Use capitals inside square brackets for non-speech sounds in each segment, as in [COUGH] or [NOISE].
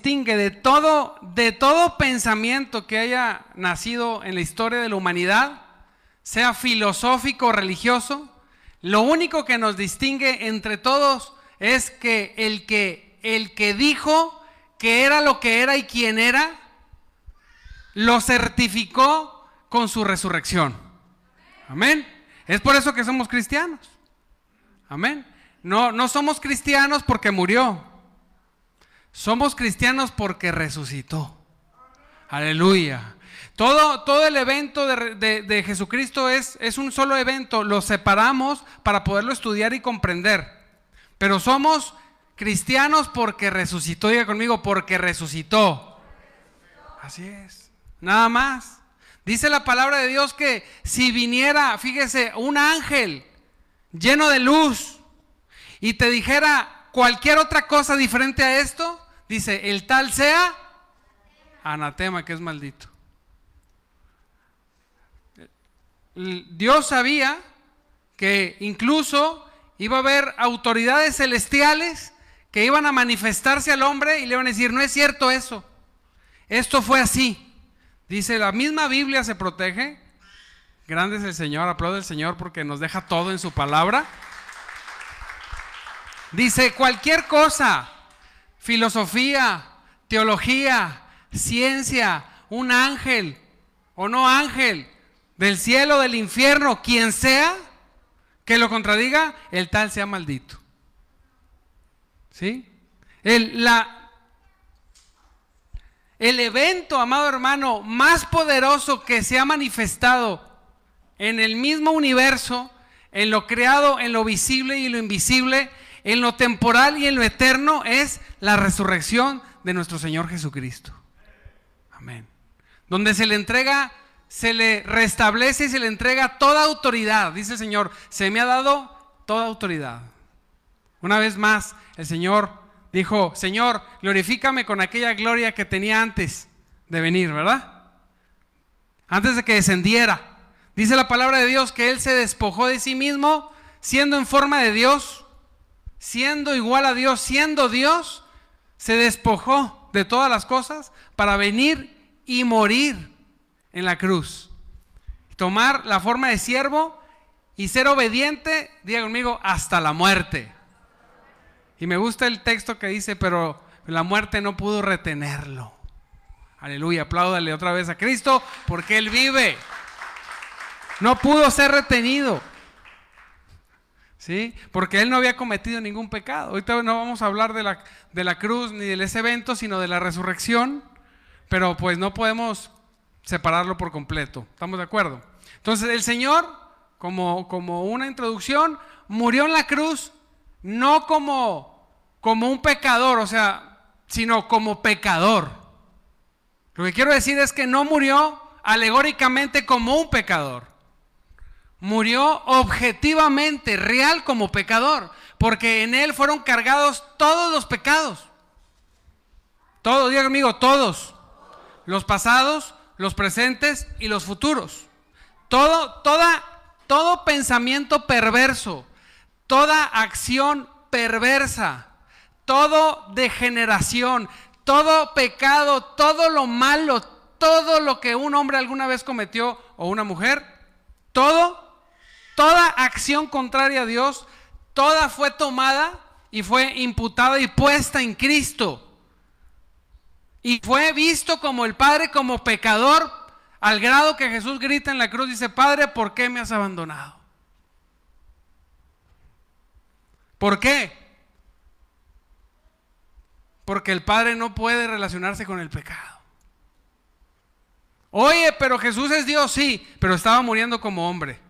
distingue de todo, de todo pensamiento que haya nacido en la historia de la humanidad, sea filosófico o religioso, lo único que nos distingue entre todos es que el que, el que dijo que era lo que era y quién era, lo certificó con su resurrección. Amén. Es por eso que somos cristianos. Amén. No, no somos cristianos porque murió. Somos cristianos porque resucitó. Aleluya. Todo, todo el evento de, de, Jesucristo es, es un solo evento. Lo separamos para poderlo estudiar y comprender. Pero somos cristianos porque resucitó. Diga conmigo, porque resucitó. Así es. Nada más. Dice la palabra de Dios que si viniera, fíjese, un ángel lleno de luz y te dijera cualquier otra cosa diferente a esto, dice, el tal sea anatema, que es maldito. Dios sabía que incluso iba a haber autoridades celestiales que iban a manifestarse al hombre y le iban a decir, no es cierto eso, esto fue así. Dice, la misma Biblia se protege. Grande es el Señor, aplaude el Señor porque nos deja todo en su palabra. Dice, cualquier cosa, filosofía, teología, ciencia, un ángel o no ángel, del cielo, del infierno, quien sea, que lo contradiga, el tal sea maldito. ¿Sí? El, la, el evento, amado hermano, más poderoso que se ha manifestado en el mismo universo, en lo creado, en lo visible y lo invisible, en lo temporal y en lo eterno, es la resurrección de nuestro Señor Jesucristo. Amén. Donde se le entrega, se le restablece y se le entrega toda autoridad. Dice el Señor, se me ha dado toda autoridad. Una vez más, el Señor dijo, Señor, glorifícame con aquella gloria que tenía antes de venir, ¿verdad? Antes de que descendiera. Dice la palabra de Dios que Él se despojó de sí mismo, siendo en forma de Dios, siendo igual a Dios, siendo Dios, se despojó de todas las cosas para venir y morir en la cruz. Tomar la forma de siervo y ser obediente, diga conmigo, hasta la muerte. Y me gusta el texto que dice, pero la muerte no pudo retenerlo. Aleluya, apláudale otra vez a Cristo porque Él vive. No pudo ser retenido. ¿Sí? Porque Él no había cometido ningún pecado. Ahorita no vamos a hablar de la, de la cruz ni de ese evento, sino de la resurrección. Pero pues no podemos separarlo por completo. ¿Estamos de acuerdo? Entonces el Señor, como, como una introducción, murió en la cruz no como, como un pecador, o sea, sino como pecador. Lo que quiero decir es que no murió alegóricamente como un pecador. Murió objetivamente, real como pecador, porque en él fueron cargados todos los pecados. Todos, diga conmigo, todos. Los pasados, los presentes y los futuros. Todo, toda, todo pensamiento perverso, toda acción perversa, todo degeneración, todo pecado, todo lo malo, todo lo que un hombre alguna vez cometió o una mujer, todo, toda acción contraria a Dios, toda fue tomada y fue imputada y puesta en Cristo. Y fue visto como el Padre, como pecador, al grado que Jesús grita en la cruz, dice, Padre, ¿por qué me has abandonado? ¿Por qué? Porque el Padre no puede relacionarse con el pecado. Oye, pero Jesús es Dios, sí, pero estaba muriendo como hombre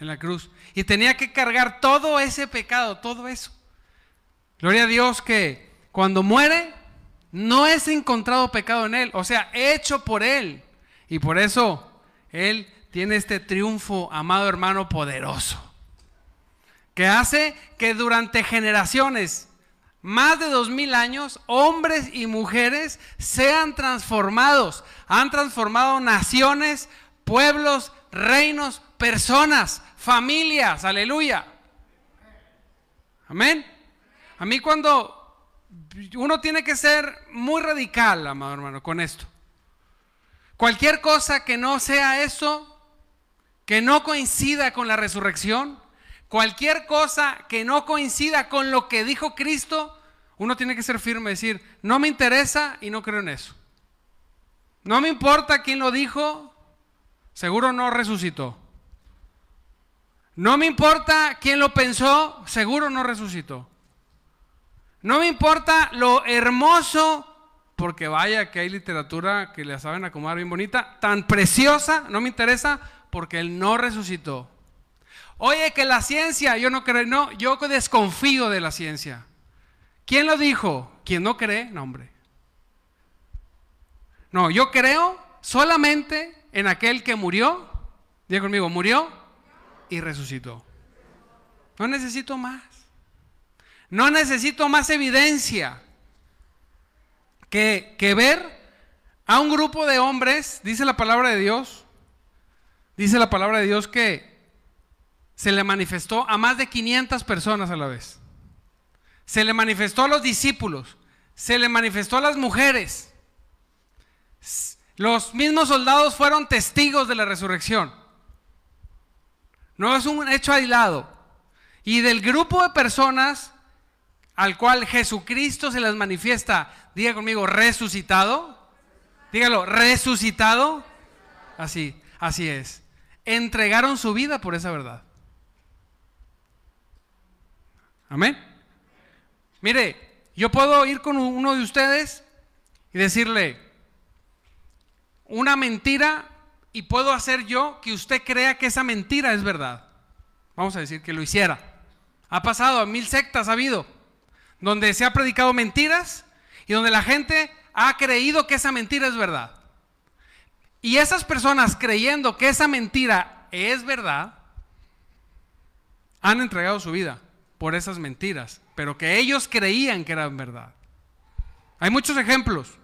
en la cruz. Y tenía que cargar todo ese pecado, todo eso. Gloria a Dios que cuando muere no es encontrado pecado en él, o sea, hecho por él. Y por eso él tiene este triunfo, amado hermano, poderoso que hace que durante generaciones, más de dos mil años, hombres y mujeres sean transformados. Han transformado naciones, pueblos, reinos, personas, familias. Aleluya. Amén. A mí cuando, uno tiene que ser muy radical, amado hermano, con esto. Cualquier cosa que no sea eso, que no coincida con la resurrección, cualquier cosa que no coincida con lo que dijo Cristo, uno tiene que ser firme, decir, no me interesa y no creo en eso. No me importa quién lo dijo, seguro no resucitó. No me importa quién lo pensó, seguro no resucitó. No me importa lo hermoso, porque vaya que hay literatura que la saben acomodar bien bonita, tan preciosa, no me interesa, porque él no resucitó. Oye, que la ciencia, yo no creo, no, yo desconfío de la ciencia. ¿Quién lo dijo? ¿Quién no cree? No, hombre. No, yo creo solamente en aquel que murió, diga conmigo, murió y resucitó. No necesito más. No necesito más evidencia que, que ver a un grupo de hombres, dice la palabra de Dios, dice la palabra de Dios que se le manifestó a más de 500 personas a la vez. Se le manifestó a los discípulos, se le manifestó a las mujeres. Los mismos soldados fueron testigos de la resurrección. No es un hecho aislado. Y del grupo de personas al cual Jesucristo se les manifiesta, diga conmigo, resucitado. Dígalo, resucitado. Así, así es. Entregaron su vida por esa verdad. Amén. Mire, yo puedo ir con uno de ustedes y decirle una mentira y puedo hacer yo que usted crea que esa mentira es verdad. Vamos a decir que lo hiciera. Ha pasado, mil sectas ha habido, donde se ha predicado mentiras y donde la gente ha creído que esa mentira es verdad. Y esas personas creyendo que esa mentira es verdad, han entregado su vida por esas mentiras, pero que ellos creían que eran verdad. Hay muchos ejemplos,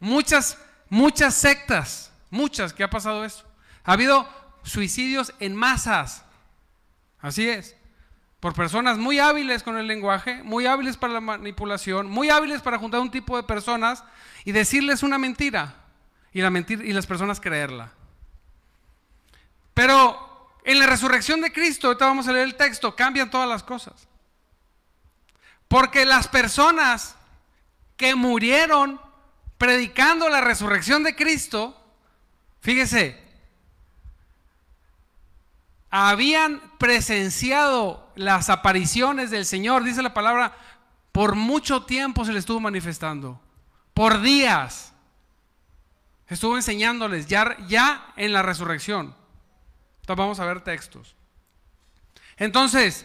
muchas, muchas sectas Muchas que ha pasado eso. Ha habido suicidios en masas. Así es. Por personas muy hábiles con el lenguaje, muy hábiles para la manipulación, muy hábiles para juntar un tipo de personas y decirles una mentira y, la y las personas creerla. Pero en la resurrección de Cristo, ahorita vamos a leer el texto, cambian todas las cosas. Porque las personas que murieron predicando la resurrección de Cristo Fíjese, habían presenciado las apariciones del Señor, dice la palabra, por mucho tiempo se le estuvo manifestando, por días. Estuvo enseñándoles ya, ya en la resurrección. Entonces vamos a ver textos. Entonces,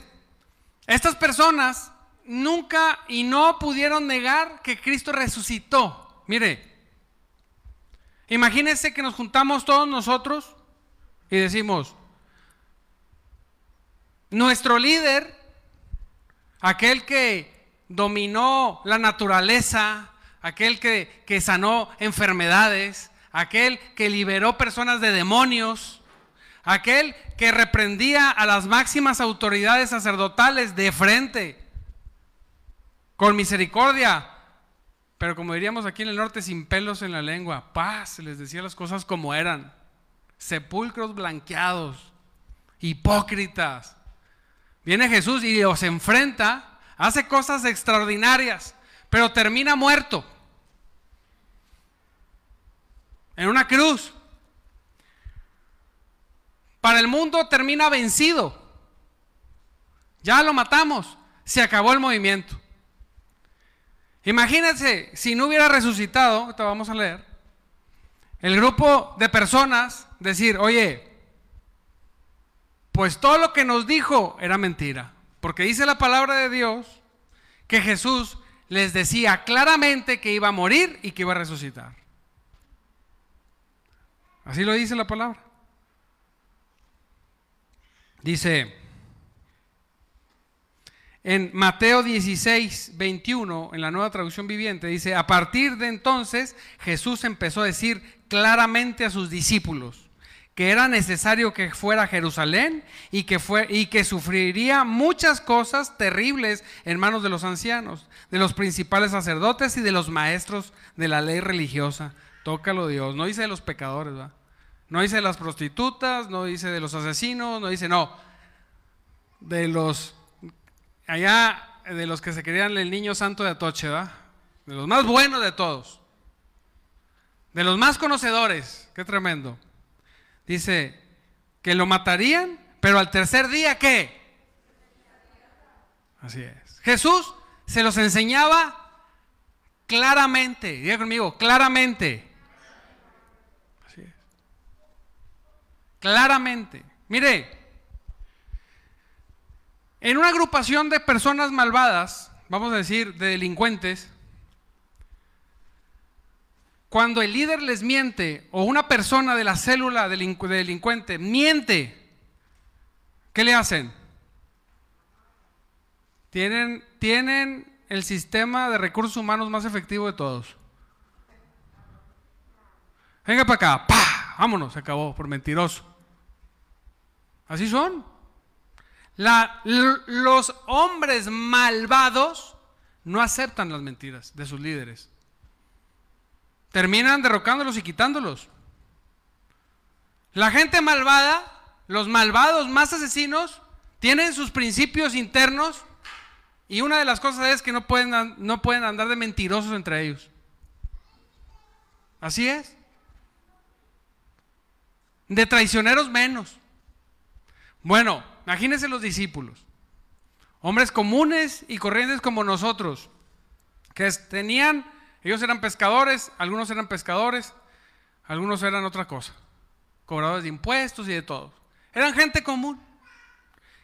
estas personas nunca y no pudieron negar que Cristo resucitó. Mire, Imagínense que nos juntamos todos nosotros y decimos, nuestro líder, aquel que dominó la naturaleza, aquel que, que sanó enfermedades, aquel que liberó personas de demonios, aquel que reprendía a las máximas autoridades sacerdotales de frente, con misericordia, pero como diríamos aquí en el norte, sin pelos en la lengua, paz, les decía las cosas como eran. Sepulcros blanqueados, hipócritas. Viene Jesús y los enfrenta, hace cosas extraordinarias, pero termina muerto. En una cruz. Para el mundo termina vencido. Ya lo matamos. Se acabó el movimiento. Imagínense, si no hubiera resucitado, te vamos a leer, el grupo de personas decir, oye, pues todo lo que nos dijo era mentira, porque dice la palabra de Dios que Jesús les decía claramente que iba a morir y que iba a resucitar. Así lo dice la palabra. Dice, en Mateo 16, 21, en la nueva traducción viviente, dice, a partir de entonces Jesús empezó a decir claramente a sus discípulos que era necesario que fuera a Jerusalén y que, fue, y que sufriría muchas cosas terribles en manos de los ancianos, de los principales sacerdotes y de los maestros de la ley religiosa. Tócalo Dios, no dice de los pecadores, ¿va? no dice de las prostitutas, no dice de los asesinos, no dice, no, de los, allá, de los que se querían el niño santo de Atoche, ¿va? de los más buenos de todos, de los más conocedores, qué tremendo. Dice que lo matarían, pero al tercer día, ¿qué? Así es. Jesús se los enseñaba claramente, diga conmigo, claramente. Así es. Claramente. Mire, en una agrupación de personas malvadas, vamos a decir, de delincuentes, cuando el líder les miente o una persona de la célula delincuente miente, ¿qué le hacen? Tienen, tienen el sistema de recursos humanos más efectivo de todos. Venga para acá, ¡pah! Vámonos, se acabó por mentiroso. Así son. Los hombres malvados no aceptan las mentiras de sus líderes terminan derrocándolos y quitándolos. La gente malvada, los malvados más asesinos, tienen sus principios internos y una de las cosas es que no pueden, no pueden andar de mentirosos entre ellos. Así es. De traicioneros menos. Bueno, imagínense los discípulos. Hombres comunes y corrientes como nosotros, que tenían ellos eran pescadores, algunos eran pescadores, algunos eran otra cosa, cobradores de impuestos y de todo. Eran gente común,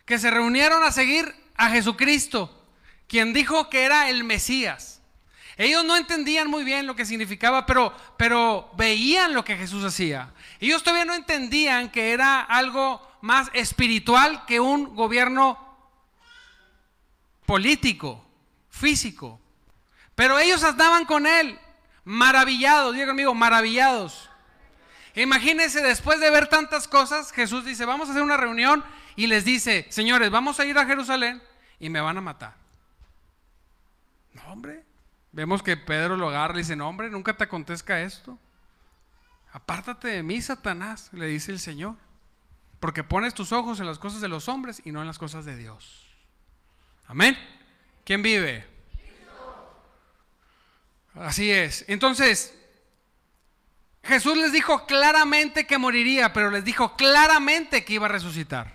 que se reunieron a seguir a Jesucristo, quien dijo que era el Mesías. Ellos no entendían muy bien lo que significaba, pero, pero veían lo que Jesús hacía. Ellos todavía no entendían que era algo más espiritual que un gobierno político, físico. Pero ellos andaban con él, maravillados, diga conmigo, maravillados. Imagínense, después de ver tantas cosas, Jesús dice, vamos a hacer una reunión y les dice, señores, vamos a ir a Jerusalén y me van a matar. No, hombre. Vemos que Pedro lo agarra y dice, no, hombre, nunca te acontezca esto. Apártate de mí, Satanás, le dice el Señor. Porque pones tus ojos en las cosas de los hombres y no en las cosas de Dios. Amén. ¿Quién vive? Así es. Entonces, Jesús les dijo claramente que moriría, pero les dijo claramente que iba a resucitar.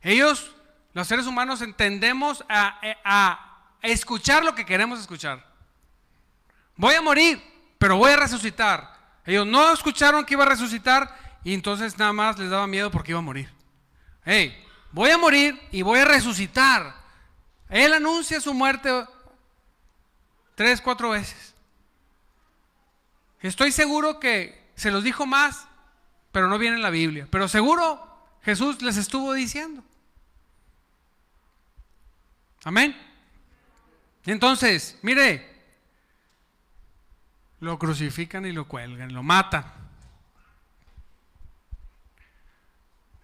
Ellos, los seres humanos, entendemos a, escuchar lo que queremos escuchar. Voy a morir, pero voy a resucitar. Ellos no escucharon que iba a resucitar y entonces nada más les daba miedo porque iba a morir. Hey, voy a morir y voy a resucitar. Él anuncia su muerte Tres, cuatro veces. Estoy seguro que se los dijo más, pero no viene en la Biblia. Pero seguro Jesús les estuvo diciendo. Amén. Entonces, mire, lo crucifican y lo cuelgan, lo matan.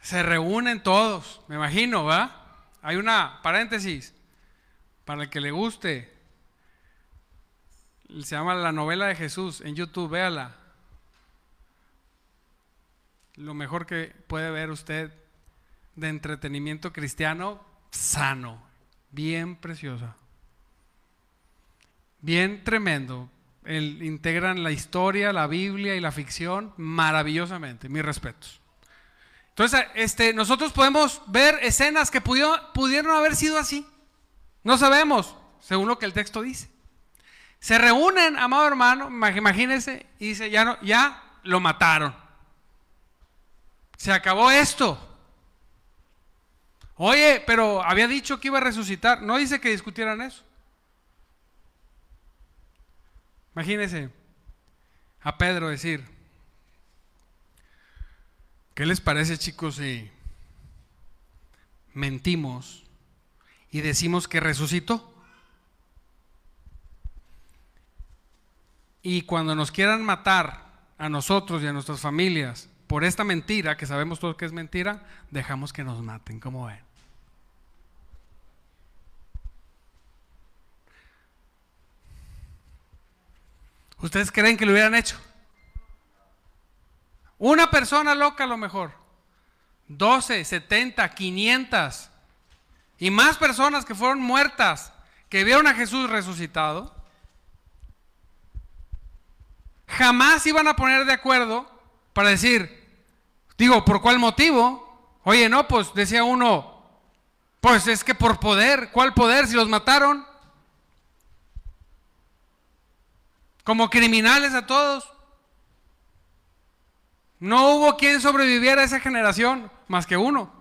Se reúnen todos, me imagino, ¿va? Hay una paréntesis para el que le guste se llama La novela de Jesús en YouTube, véala. Lo mejor que puede ver usted de entretenimiento cristiano sano, bien preciosa. Bien tremendo. El, integran la historia, la Biblia y la ficción maravillosamente. Mis respetos. Entonces, este, nosotros podemos ver escenas que pudieron haber sido así. No sabemos, según lo que el texto dice. Se reúnen, amado hermano, imagínense, y dice, ya, no, ya lo mataron. Se acabó esto. Oye, pero había dicho que iba a resucitar. No dice que discutieran eso. Imagínense a Pedro decir, ¿qué les parece chicos si mentimos y decimos que resucitó? Y cuando nos quieran matar a nosotros y a nuestras familias por esta mentira, que sabemos todos que es mentira, dejamos que nos maten. ¿Cómo ven? ¿Ustedes creen que lo hubieran hecho? Una persona loca a lo mejor. 12, 70, 500. Y más personas que fueron muertas, que vieron a Jesús resucitado. Jamás iban a poner de acuerdo para decir, digo, ¿por cuál motivo? Oye, no, pues decía uno, pues es que por poder, ¿cuál poder si los mataron? Como criminales a todos. No hubo quien sobreviviera a esa generación, más que uno.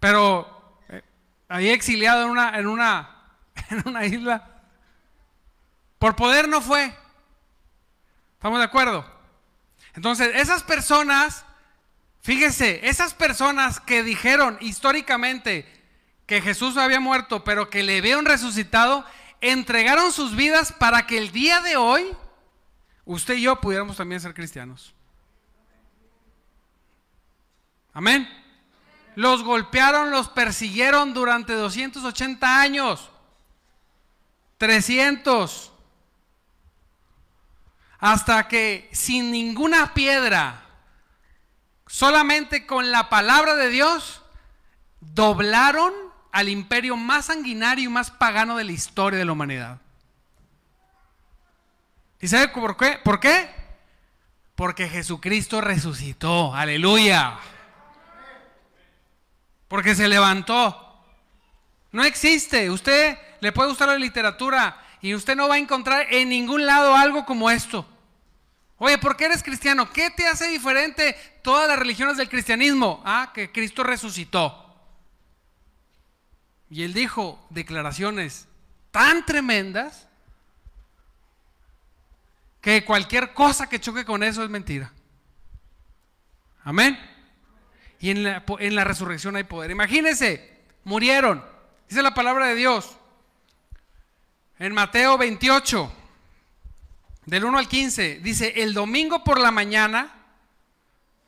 Pero eh, ahí exiliado en una, en una, [LAUGHS] en una isla. Por poder no fue. ¿Estamos de acuerdo? Entonces, esas personas, fíjese, esas personas que dijeron históricamente que Jesús había muerto, pero que le vieron resucitado, entregaron sus vidas para que el día de hoy usted y yo pudiéramos también ser cristianos. Amén. Los golpearon, los persiguieron durante 280 años. 300. Hasta que sin ninguna piedra, solamente con la palabra de Dios, doblaron al imperio más sanguinario y más pagano de la historia de la humanidad. ¿Y sabe por qué? ¿Por qué? Porque Jesucristo resucitó. Aleluya. Porque se levantó. No existe. Usted le puede gustar la literatura y usted no va a encontrar en ningún lado algo como esto. Oye, ¿por qué eres cristiano? ¿Qué te hace diferente todas las religiones del cristianismo? Ah, que Cristo resucitó. Y él dijo declaraciones tan tremendas que cualquier cosa que choque con eso es mentira. Amén. Y en la, resurrección hay poder. Imagínense, murieron. Dice la palabra de Dios. En Mateo 28, del 1 al 15, dice, el domingo por la mañana,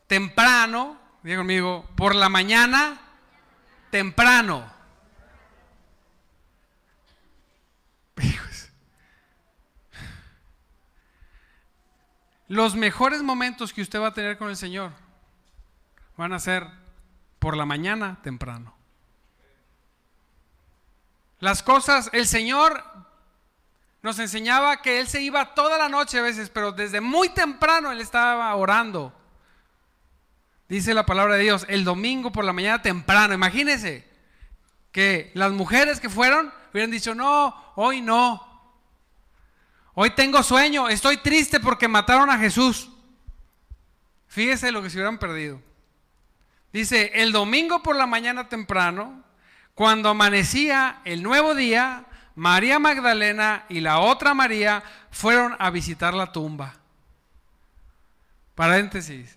temprano, diga conmigo, por la mañana, temprano. [LAUGHS] Los mejores momentos que usted va a tener con el Señor van a ser por la mañana temprano. Las cosas, el Señor nos enseñaba que Él se iba toda la noche a veces, pero desde muy temprano Él estaba orando. Dice la palabra de Dios, el domingo por la mañana temprano. Imagínense que las mujeres que fueron hubieran dicho, no, hoy no. Hoy tengo sueño, estoy triste porque mataron a Jesús. Fíjese lo que se hubieran perdido. Dice, el domingo por la mañana temprano, cuando amanecía el nuevo día, María Magdalena y la otra María fueron a visitar la tumba. Paréntesis.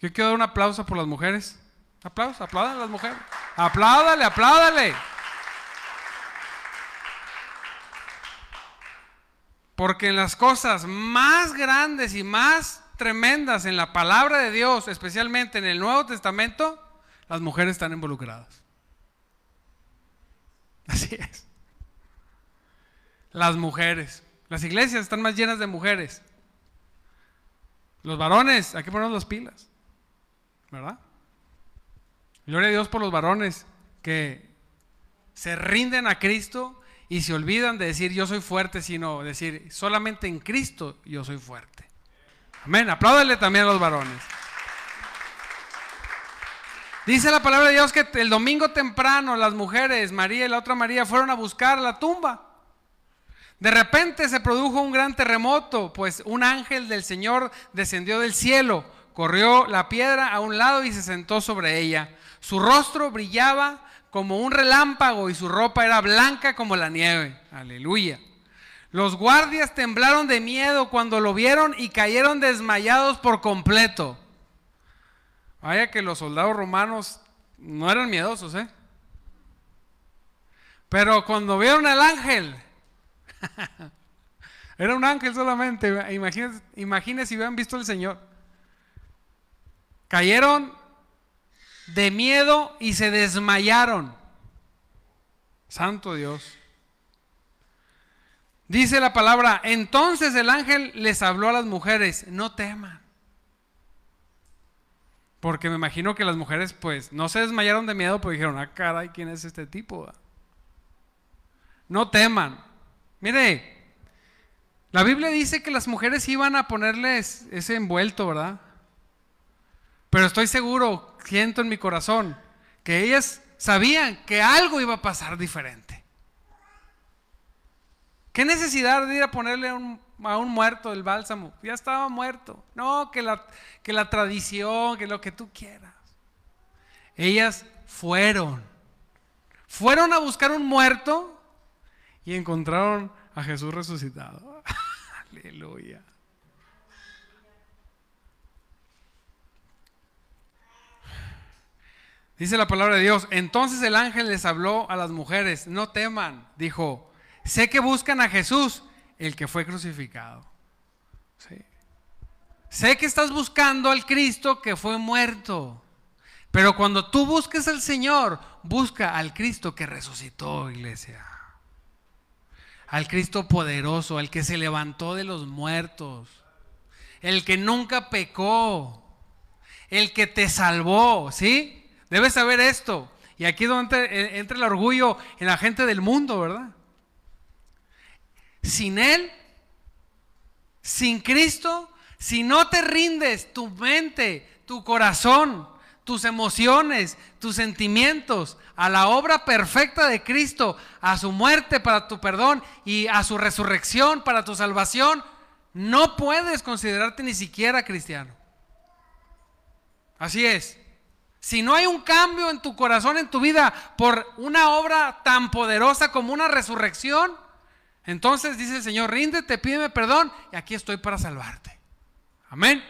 Yo quiero dar un aplauso por las mujeres. Aplausos, aplaudan a las mujeres. Apláudale, apláudale. Porque en las cosas más grandes y más tremendas en la palabra de Dios, especialmente en el Nuevo Testamento, las mujeres están involucradas. Así es. Las mujeres. Las iglesias están más llenas de mujeres. Los varones, hay que ponernos las pilas. ¿Verdad? Gloria a Dios por los varones que se rinden a Cristo y se olvidan de decir yo soy fuerte, sino decir solamente en Cristo yo soy fuerte. Amén. Apláudale también a los varones. Dice la palabra de Dios que el domingo temprano las mujeres, María y la otra María, fueron a buscar la tumba. De repente se produjo un gran terremoto, pues un ángel del Señor descendió del cielo, corrió la piedra a un lado y se sentó sobre ella. Su rostro brillaba como un relámpago y su ropa era blanca como la nieve. Aleluya. Los guardias temblaron de miedo cuando lo vieron y cayeron desmayados por completo. Vaya que los soldados romanos no eran miedosos, ¿eh? Pero cuando vieron al ángel, [LAUGHS] era un ángel solamente, imagínense, si hubieran visto al Señor. Cayeron de miedo y se desmayaron. Santo Dios. Dice la palabra, entonces el ángel les habló a las mujeres, no teman. Porque me imagino que las mujeres pues no se desmayaron de miedo, porque dijeron, ah, caray, ¿quién es este tipo? No teman. Mire, la Biblia dice que las mujeres iban a ponerles ese envuelto, ¿verdad? Pero estoy seguro, siento en mi corazón, que ellas sabían que algo iba a pasar diferente. ¿Qué necesidad de ir a ponerle a un, muerto el bálsamo? Ya estaba muerto. No, que la, que la tradición, que lo que tú quieras. Ellas fueron. Fueron a buscar un muerto y encontraron a Jesús resucitado. [LAUGHS] Aleluya. Dice la palabra de Dios, entonces el ángel les habló a las mujeres, no teman, dijo, sé que buscan a Jesús, el que fue crucificado. Sé que estás buscando al Cristo que fue muerto, pero cuando tú busques al Señor, busca al Cristo que resucitó, iglesia al Cristo poderoso, al que se levantó de los muertos, el que nunca pecó, el que te salvó, ¿sí? Debes saber esto. Y aquí es donde entra el orgullo en la gente del mundo, ¿verdad? Sin Él, sin Cristo, si no te rindes tu mente, tu corazón, tus emociones, tus sentimientos a la obra perfecta de Cristo, a su muerte para tu perdón y a su resurrección para tu salvación, no puedes considerarte ni siquiera cristiano. Así es. Si no hay un cambio en tu corazón, en tu vida, por una obra tan poderosa como una resurrección, entonces dice el Señor, ríndete, pídeme perdón y aquí estoy para salvarte. Amén.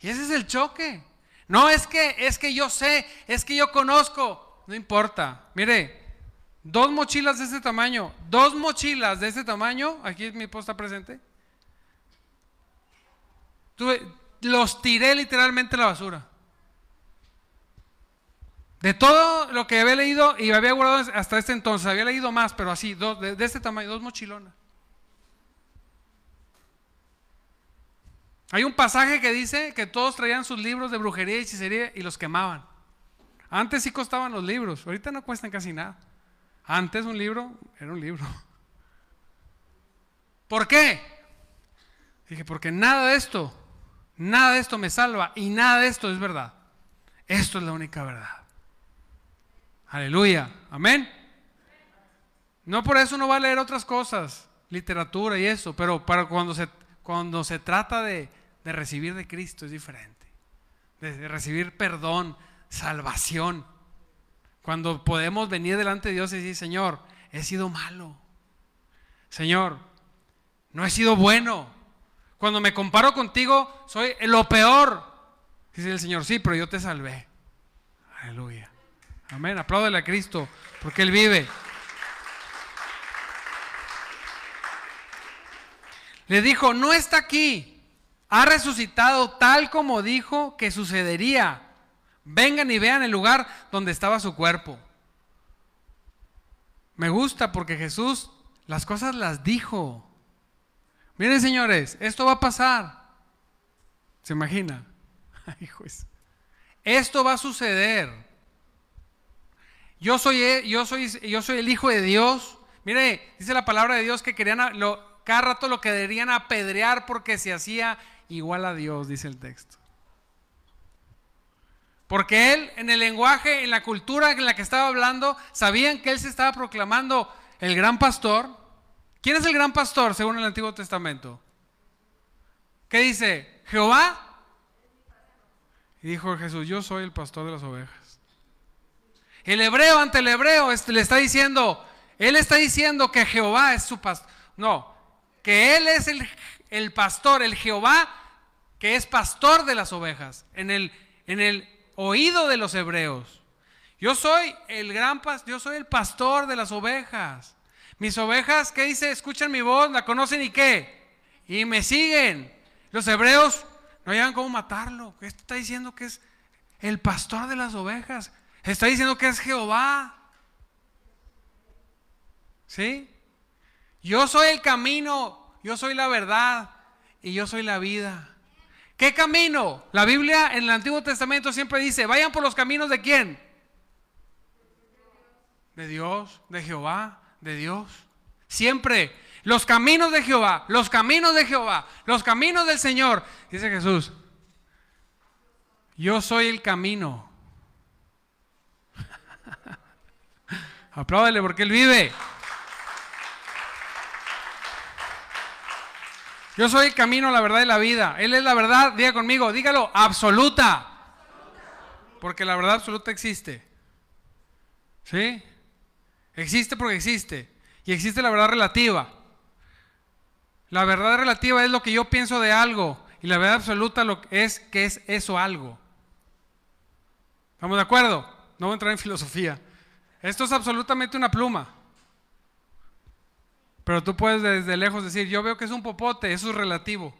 Y ese es el choque. No es que es que yo sé, es que yo conozco, no importa. Mire, dos mochilas de este tamaño, dos mochilas de este tamaño, aquí mi posta presente. los tiré literalmente a la basura. De todo lo que había leído y había guardado hasta este entonces, había leído más, pero así, de, de este tamaño, dos mochilonas. Hay un pasaje que dice que todos traían sus libros de brujería y hechicería y los quemaban. Antes sí costaban los libros, ahorita no cuestan casi nada. Antes un libro era un libro. [LAUGHS] ¿Por qué? Dije, porque nada de esto, nada de esto me salva y nada de esto es verdad. Esto es la única verdad. Aleluya, amén. No por eso no va a leer otras cosas, literatura y eso, pero para cuando se cuando se trata de, recibir de Cristo es diferente. De, recibir perdón, salvación. Cuando podemos venir delante de Dios y decir, Señor, he sido malo. Señor, no he sido bueno. Cuando me comparo contigo, soy lo peor. Dice el Señor, sí, pero yo te salvé. Aleluya. Amén. Apláudele a Cristo porque Él vive. Le dijo, no está aquí, ha resucitado tal como dijo que sucedería. Vengan y vean el lugar donde estaba su cuerpo. Me gusta porque Jesús las cosas las dijo. Miren señores, esto va a pasar. ¿Se imagina? [LAUGHS] Esto va a suceder. Yo soy, yo soy, yo soy el Hijo de Dios. Mire, dice la palabra de Dios que querían, lo, cada rato lo querían apedrear porque se hacía igual a Dios, dice el texto. Porque él, en el lenguaje, en la cultura en la que estaba hablando, sabían que él se estaba proclamando el gran pastor. ¿Quién es el gran pastor según el Antiguo Testamento? ¿Qué dice? Jehová. Y dijo Jesús, yo soy el pastor de las ovejas. El hebreo ante el hebreo este, le está diciendo, él está diciendo que Jehová es su pastor. No, que Él es el, pastor, el Jehová, que es pastor de las ovejas, en el, en el oído de los hebreos. Yo soy el gran pastor, yo soy el pastor de las ovejas. Mis ovejas, ¿qué dice? Escuchan mi voz, la conocen y qué? Y me siguen. Los hebreos No hayan cómo matarlo. Esto está diciendo que es el pastor de las ovejas. Está diciendo que es Jehová. ¿Sí? Yo soy el camino, yo soy la verdad y yo soy la vida. ¿Qué camino? La Biblia en el Antiguo Testamento siempre dice, vayan por los caminos de quién? De Dios, de Jehová, de Dios. Siempre los caminos de Jehová, los caminos de Jehová, los caminos del Señor. Dice Jesús, yo soy el camino. Apláudele porque Él vive. Yo soy el camino, la verdad y la vida. Él es la verdad, diga conmigo, dígalo, absoluta. Porque la verdad absoluta existe. ¿Sí? Existe porque existe. Y existe la verdad relativa. La verdad relativa es lo que yo pienso de algo. Y la verdad absoluta lo es que es eso algo. ¿Estamos de acuerdo? No voy a entrar en filosofía. Esto es absolutamente una pluma. Pero tú puedes desde lejos decir, yo veo que es un popote, eso es relativo.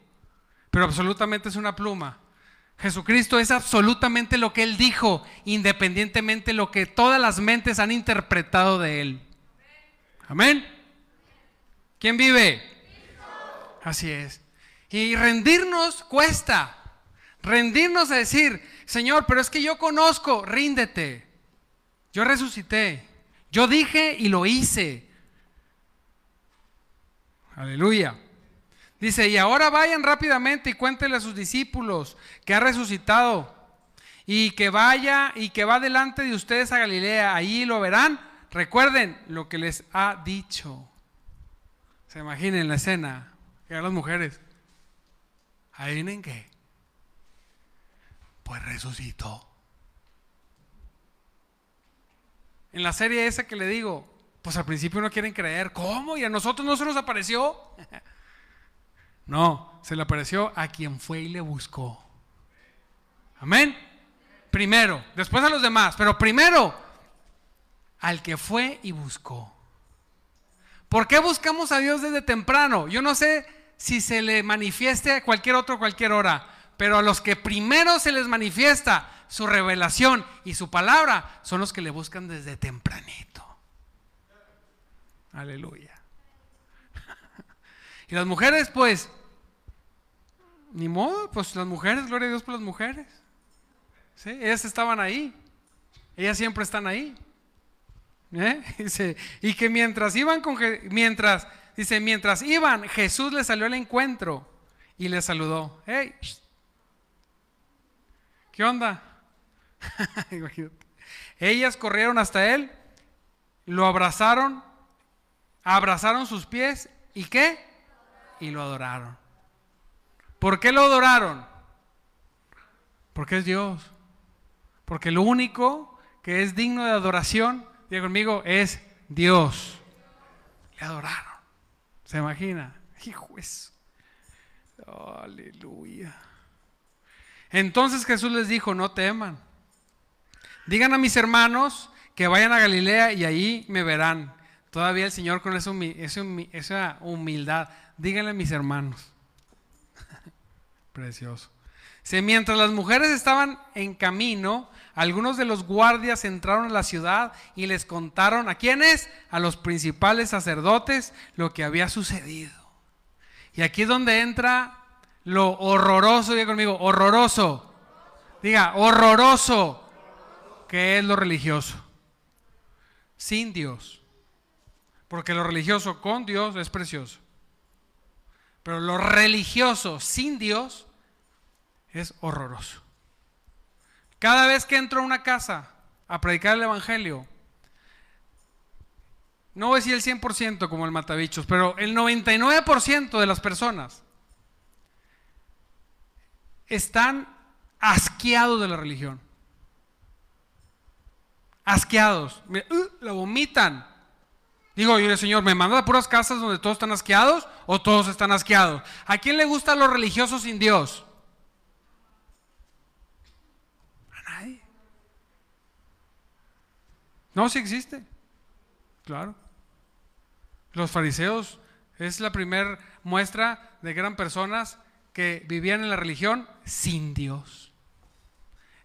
Pero absolutamente es una pluma. Jesucristo es absolutamente lo que Él dijo, independientemente de lo que todas las mentes han interpretado de Él. Amén. ¿Quién vive? Así es. Y rendirnos cuesta. Rendirnos a decir, Señor, pero es que yo conozco, ríndete. Yo resucité. Yo dije y lo hice. Aleluya. Dice, y ahora vayan rápidamente y cuéntenle a sus discípulos que ha resucitado y que vaya y que va delante de ustedes a Galilea. Allí lo verán. Recuerden lo que les ha dicho. Se imaginen la escena. a las mujeres. ¿Adivinen qué? Pues resucitó. En la serie esa que le digo, pues al principio no quieren creer. ¿Cómo? ¿Y a nosotros no se nos apareció? [LAUGHS] No, se le apareció a quien fue y le buscó. Amén. Primero, después a los demás, pero primero al que fue y buscó. ¿Por qué buscamos a Dios desde temprano? Yo no sé si se le manifieste a cualquier otro cualquier hora, pero a los que primero se les manifiesta su revelación y su palabra son los que le buscan desde tempranito. Aleluya. [LAUGHS] Y las mujeres, pues, ni modo, pues las mujeres, gloria a Dios por las mujeres. ¿Sí? Ellas estaban ahí. Ellas siempre están ahí. ¿Eh? [LAUGHS] Dice, y que mientras iban con mientras, dice, mientras iban, Jesús les salió al encuentro y les saludó. Hey, ¿qué onda? [LAUGHS] Ellas corrieron hasta él, lo abrazaron abrazaron sus pies y qué? Y lo adoraron. ¿Por qué lo adoraron? Porque es Dios. Porque lo único que es digno de adoración, diga conmigo, es Dios. Le adoraron. ¿Se imagina? Hijo eso. Aleluya. Entonces Jesús les dijo, no teman. Digan a mis hermanos que vayan a Galilea y allí me verán. Todavía el Señor con esa, humildad. Díganle a mis hermanos. [LAUGHS] Precioso. mientras las mujeres estaban en camino, algunos de los guardias entraron a la ciudad y les contaron a quiénes, a los principales sacerdotes, lo que había sucedido. Y aquí es donde entra lo horroroso, diga conmigo, horroroso. Diga, horroroso, que es lo religioso. Sin Dios. Porque lo religioso con Dios es precioso. Pero lo religioso sin Dios es horroroso. Cada vez que entro a una casa a predicar el Evangelio, no voy a decir el 100% como el matabichos, pero el 99% de las personas están asqueados de la religión. Asqueados. Uh, la vomitan. Digo, oye, Señor, ¿me manda a puras casas donde todos están asqueados o todos están asqueados? ¿A quién le gustan los religiosos sin Dios? A nadie. No, sí existe. Claro. Los fariseos es la primera muestra de que eran personas que vivían en la religión sin Dios.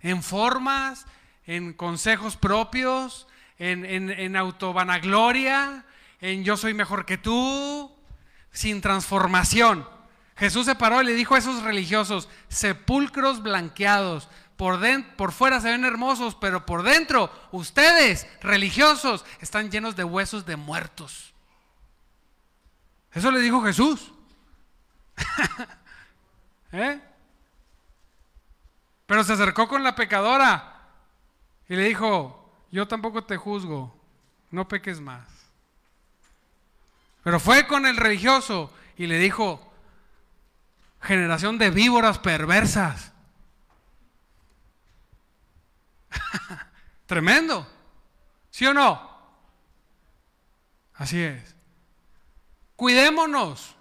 En formas, en consejos propios, en, en, en autovanagloria, en yo soy mejor que tú, sin transformación. Jesús se paró y le dijo a esos religiosos, sepulcros blanqueados, por, por fuera se ven hermosos, pero por dentro ustedes, religiosos, están llenos de huesos de muertos. Eso le dijo Jesús. [LAUGHS] ¿Eh? Pero se acercó con la pecadora y le dijo, yo tampoco te juzgo, no peques más. Pero fue con el religioso y le dijo, generación de víboras perversas. [LAUGHS] Tremendo. ¿Sí o no? Así es. Cuidémonos,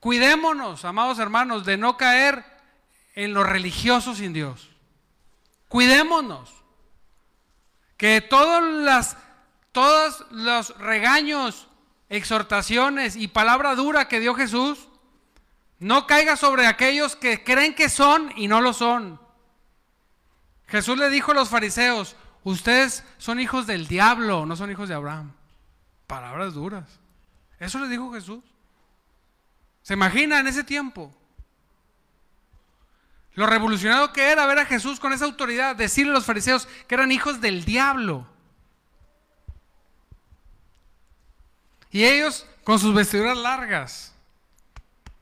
cuidémonos, amados hermanos, de no caer en lo religioso sin Dios. Cuidémonos. Que todas las, todos los regaños, exhortaciones y palabra dura que dio Jesús no caiga sobre aquellos que creen que son y no lo son. Jesús le dijo a los fariseos, ustedes son hijos del diablo, no son hijos de Abraham. Palabras duras. Eso le dijo Jesús. ¿Se imagina en ese tiempo? Lo revolucionado que era ver a Jesús con esa autoridad, decirle a los fariseos que eran hijos del diablo. Y ellos con sus vestiduras largas,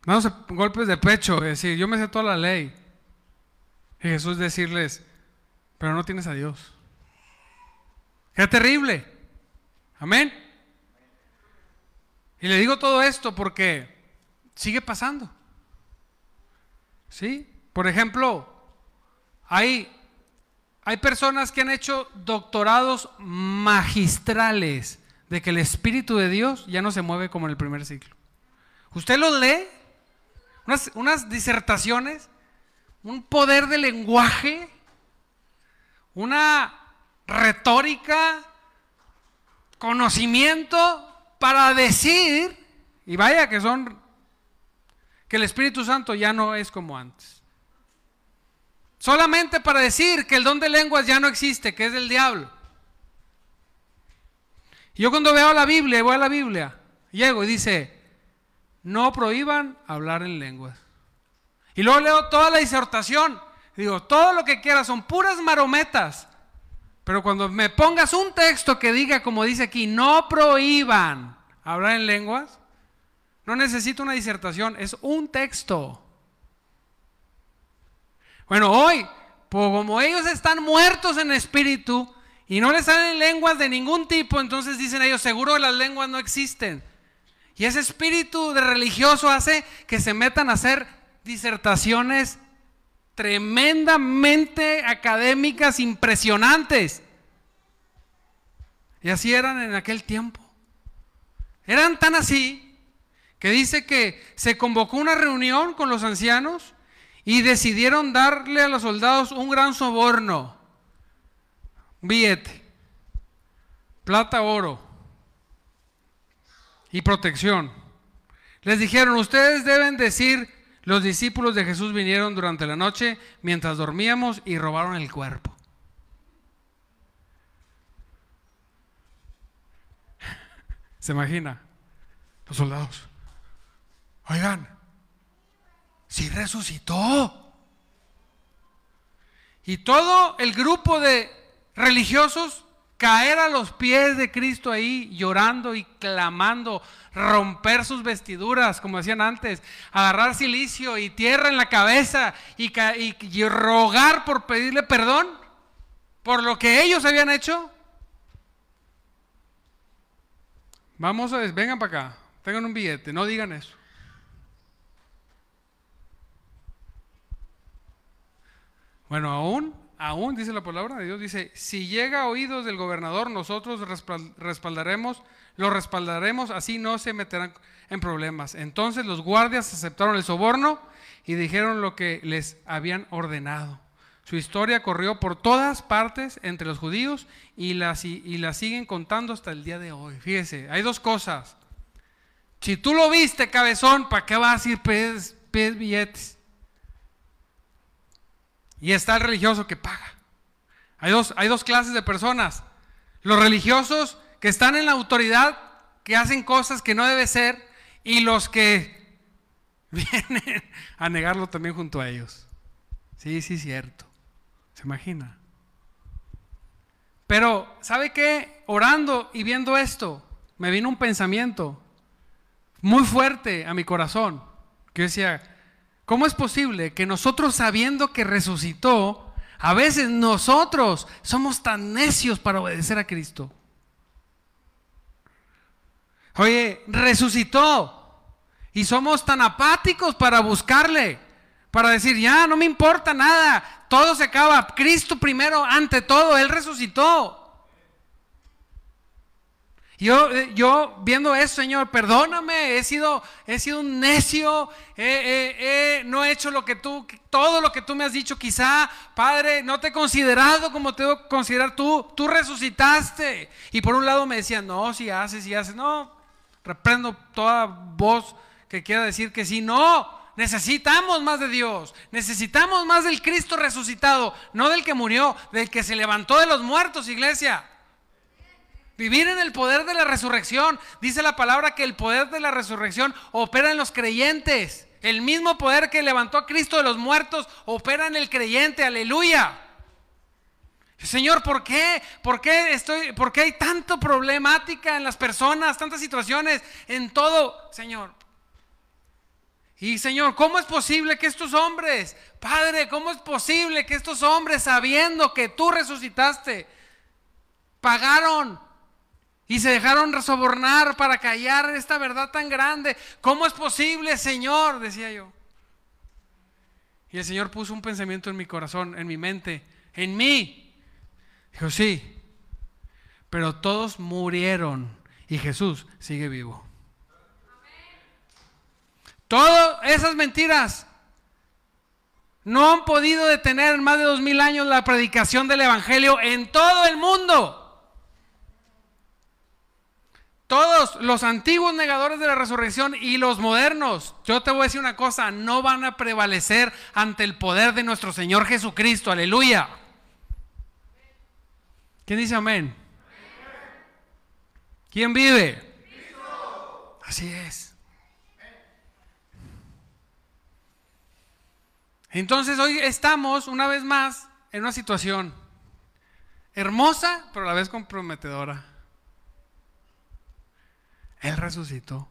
dándose golpes de pecho, decir, yo me sé toda la ley. Y Jesús decirles, pero no tienes a Dios. Qué terrible. Amén. Y le digo todo esto porque sigue pasando. ¿Sí? Por ejemplo, hay, hay personas que han hecho doctorados magistrales de que el Espíritu de Dios ya no se mueve como en el primer ciclo. Usted los lee unas, disertaciones, un poder de lenguaje, una retórica, conocimiento para decir, y vaya que son, que el Espíritu Santo ya no es como antes. Solamente para decir que el don de lenguas ya no existe, que es del diablo. Yo cuando veo la Biblia, voy a la Biblia, llego y dice, no prohíban hablar en lenguas. Y luego leo toda la disertación. Digo, todo lo que quieras son puras marometas. Pero cuando me pongas un texto que diga, como dice aquí, no prohíban hablar en lenguas, no necesito una disertación, es un texto. Bueno, hoy, como ellos están muertos en espíritu y no les salen lenguas de ningún tipo, entonces dicen ellos, seguro las lenguas no existen. Y ese espíritu de religioso hace que se metan a hacer disertaciones tremendamente académicas, impresionantes. Y así eran en aquel tiempo. Eran tan así que dice que se convocó una reunión con los ancianos y decidieron darle a los soldados un gran soborno, un billete, plata, oro y protección. Les dijeron, ustedes deben decir, los discípulos de Jesús vinieron durante la noche mientras dormíamos y robaron el cuerpo. [LAUGHS] ¿Se imagina? Los soldados. Oigan, si resucitó. Y todo el grupo de religiosos caer a los pies de Cristo ahí llorando y clamando, romper sus vestiduras, como decían antes, agarrar silicio y tierra en la cabeza y, rogar por pedirle perdón por lo que ellos habían hecho. Vamos a vengan para acá, tengan un billete, no digan eso. Bueno, aún aún dice la palabra de Dios, dice, si llega a oídos del gobernador, nosotros respaldaremos, lo respaldaremos, así no se meterán en problemas. Entonces los guardias aceptaron el soborno y dijeron lo que les habían ordenado. Su historia corrió por todas partes entre los judíos y la, siguen contando hasta el día de hoy. Fíjese, hay dos cosas. Si tú lo viste, cabezón, ¿para qué vas a ir pedir billetes? Y está el religioso que paga. Hay dos, hay dos clases de personas. Los religiosos que están en la autoridad, que hacen cosas que no debe ser, y los que [LAUGHS] vienen a negarlo también junto a ellos. Sí, sí, cierto. ¿Se imagina? Pero, ¿sabe qué? Orando y viendo esto, me vino un pensamiento muy fuerte a mi corazón. Que yo decía, ¿cómo es posible que nosotros sabiendo que resucitó, a veces nosotros somos tan necios para obedecer a Cristo? Oye, resucitó y somos tan apáticos para buscarle, para decir, ya, no me importa nada, todo se acaba, Cristo primero, ante todo, Él resucitó. Yo, eh, yo viendo eso, Señor, perdóname, he sido, he sido un necio, no he hecho lo que tú, todo lo que tú me has dicho, quizá, Padre, no te he considerado como te debo considerar tú, tú resucitaste. Y por un lado me decían, no, si haces, si haces, no, reprendo toda voz que quiera decir que sí, no, necesitamos más de Dios, necesitamos más del Cristo resucitado, no del que murió, del que se levantó de los muertos, iglesia. Vivir en el poder de la resurrección. Dice la palabra que el poder de la resurrección opera en los creyentes. El mismo poder que levantó a Cristo de los muertos opera en el creyente. Aleluya. Señor, ¿por qué? ¿Por qué estoy por qué hay tanta problemática en las personas, tantas situaciones en todo, Señor? Y Señor, ¿cómo es posible que estos hombres, Padre, cómo es posible que estos hombres sabiendo que tú resucitaste pagaron y se dejaron resobornar para callar esta verdad tan grande. ¿Cómo es posible, Señor? Decía yo. Y el Señor puso un pensamiento en mi corazón, en mi mente, en mí. Dijo, sí, pero todos murieron y Jesús sigue vivo. Todas esas mentiras no han podido detener en más de dos mil años la predicación del Evangelio en todo el mundo. Todos los antiguos negadores de la resurrección y los modernos, yo te voy a decir una cosa, no van a prevalecer ante el poder de nuestro Señor Jesucristo. Aleluya. ¿Quién dice amén? ¿Quién vive? Así es. Entonces hoy estamos una vez más en una situación hermosa, pero a la vez comprometedora. Él resucitó.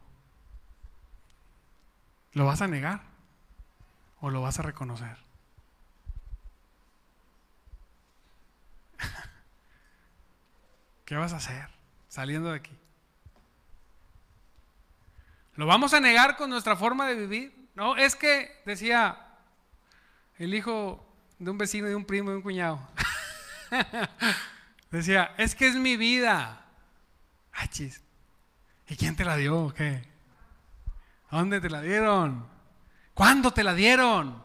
¿Lo vas a negar o lo vas a reconocer? [LAUGHS] ¿Qué vas a hacer saliendo de aquí? ¿Lo vamos a negar con nuestra forma de vivir? No, es que decía el hijo de un vecino, de un primo, de un cuñado. [LAUGHS] decía, es que es mi vida. Achis. ¿Y quién te la dio? ¿Qué? ¿A dónde te la dieron? ¿Cuándo te la dieron?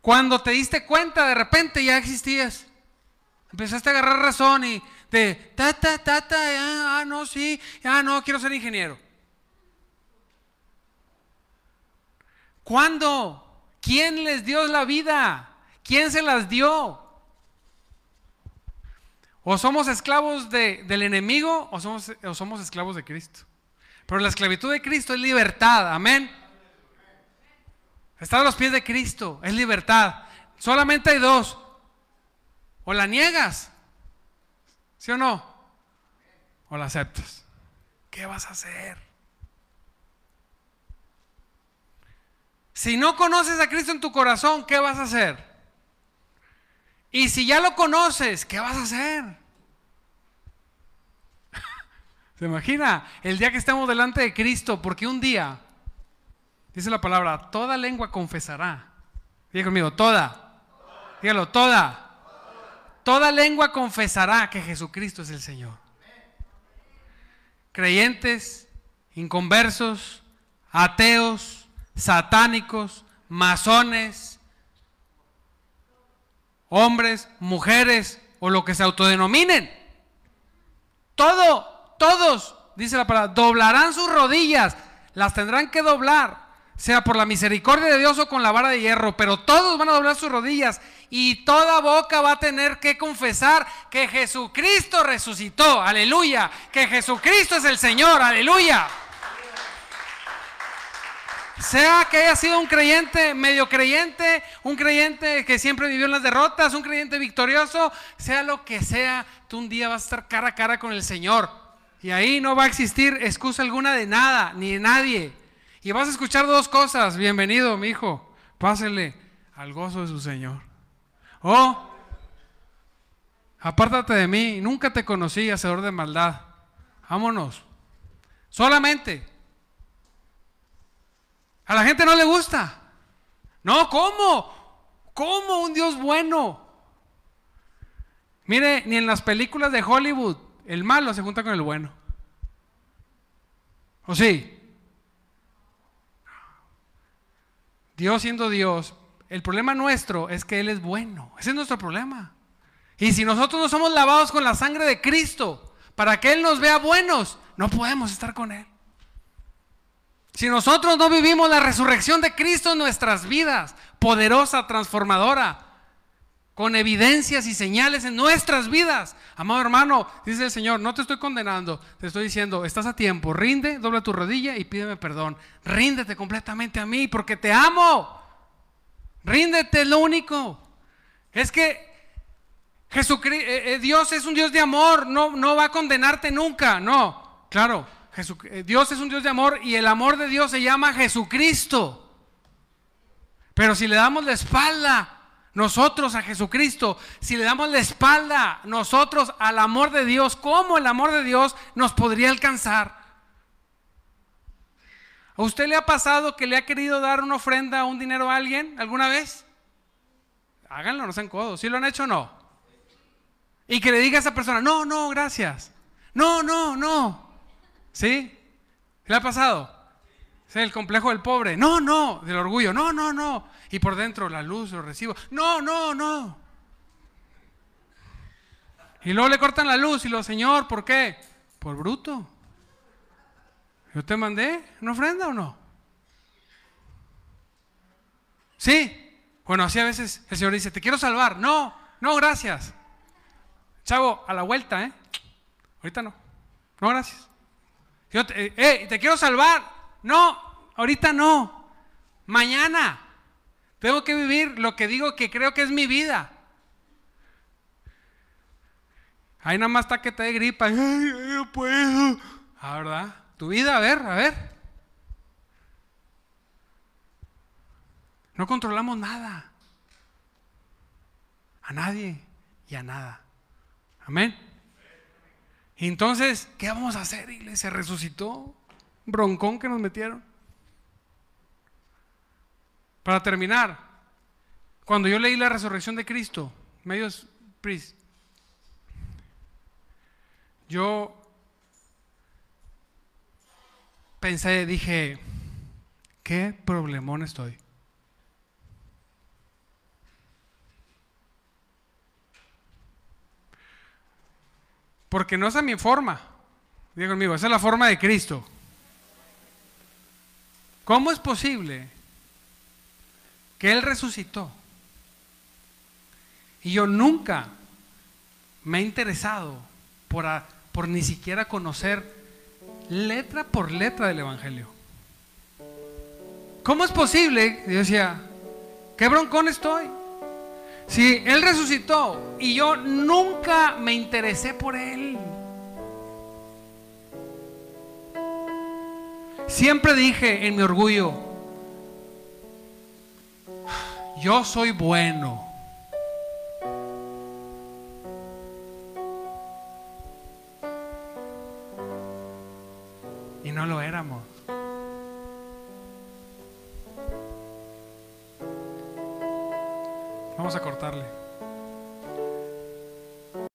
Cuando te diste cuenta, de repente ya existías. Empezaste a agarrar razón y de, ta, ta, ta, ta, ah, no, sí, ah, no, quiero ser ingeniero. ¿Cuándo? ¿Quién les dio la vida? ¿Quién se las dio? O somos esclavos del enemigo o somos, o somos esclavos de Cristo. Pero la esclavitud de Cristo es libertad, amén. Estar a los pies de Cristo es libertad. Solamente hay dos. O la niegas, ¿sí o no? O la aceptas. ¿Qué vas a hacer? Si no conoces a Cristo en tu corazón, ¿qué vas a hacer? Y si ya lo conoces, ¿qué vas a hacer? [LAUGHS] ¿Se imagina? El día que estemos delante de Cristo, porque un día, dice la palabra, toda lengua confesará. Diga conmigo, toda. Dígalo, toda. Toda lengua confesará que Jesucristo es el Señor. Creyentes, inconversos, ateos, satánicos, masones, hombres, mujeres o lo que se autodenominen. Todo, todos, dice la palabra, doblarán sus rodillas, las tendrán que doblar. sea por la misericordia de Dios o con la vara de hierro, pero todos van a doblar sus rodillas y toda boca va a tener que confesar que Jesucristo resucitó, aleluya, que Jesucristo es el Señor, aleluya. Sea que haya sido un creyente, medio creyente, un creyente que siempre vivió en las derrotas, un creyente victorioso, sea lo que sea, tú un día vas a estar cara a cara con el Señor. Y ahí no va a existir excusa alguna de nada, ni de nadie. Y vas a escuchar dos cosas. Bienvenido, mi hijo. Pásele al gozo de su Señor. Oh, apártate de mí. Nunca te conocí, hacedor de maldad. Vámonos. Solamente a la gente no le gusta. No, ¿cómo? ¿Cómo un Dios bueno? Mire, ni en las películas de Hollywood el malo se junta con el bueno. ¿O sí? Dios siendo Dios, el problema nuestro es que Él es bueno. Ese es nuestro problema. Y si nosotros no somos lavados con la sangre de Cristo para que Él nos vea buenos, no podemos estar con Él. Si nosotros no vivimos la resurrección de Cristo en nuestras vidas, poderosa, transformadora, con evidencias y señales en nuestras vidas. Amado hermano, dice el Señor, no te estoy condenando, te estoy diciendo, estás a tiempo, rinde, dobla tu rodilla y pídeme perdón. Ríndete completamente a mí porque te amo. Ríndete, lo único. Es que Jesucristo, eh, eh, Dios es un Dios de amor, no, no va a condenarte nunca, no. Claro, Dios es un Dios de amor y el amor de Dios se llama Jesucristo. Pero si le damos la espalda nosotros a Jesucristo, si le damos la espalda nosotros al amor de Dios, ¿cómo el amor de Dios nos podría alcanzar? ¿A usted le ha pasado que le ha querido dar una ofrenda o un dinero a alguien alguna vez? Háganlo, no sean codos. ¿Sí lo han hecho o no? Y que le diga a esa persona, no, no, gracias. No, no, no. ¿Sí? ¿Qué le ha pasado? ¿Sí? El complejo del pobre. No, no, del orgullo. No, no, no. Y por dentro la luz, lo recibo. No, no, no. Y luego le cortan la luz y lo, Señor, ¿por qué? Por bruto. ¿Yo te mandé una ofrenda o no? Sí. Bueno, así a veces el Señor dice, te quiero salvar. No, no, gracias. Chavo, a la vuelta, ¿eh? Ahorita no. No, gracias. Yo te, eh, te quiero salvar. No, ahorita no. Mañana. Tengo que vivir lo que digo que creo que es mi vida. Ahí nada más está que te de gripa. Ay, no puedo. Ah, ¿verdad? Tu vida, a ver, a ver. No controlamos nada. A nadie y a nada. Amén. Entonces, ¿qué vamos a hacer, iglesia? Resucitó. Broncón que nos metieron. Para terminar, cuando yo leí la resurrección de Cristo, medios pris, yo pensé, dije, ¿qué problemón estoy? Porque no es a mi forma. Digo conmigo, esa es la forma de Cristo. ¿Cómo es posible que Él resucitó? Y yo nunca me he interesado por, por ni siquiera conocer letra por letra del Evangelio. ¿Cómo es posible? Yo decía, ¿qué broncón estoy? Si Él resucitó y yo nunca me interesé por Él. Siempre dije en mi orgullo, yo soy bueno. Y no lo éramos. Vamos a cortarle.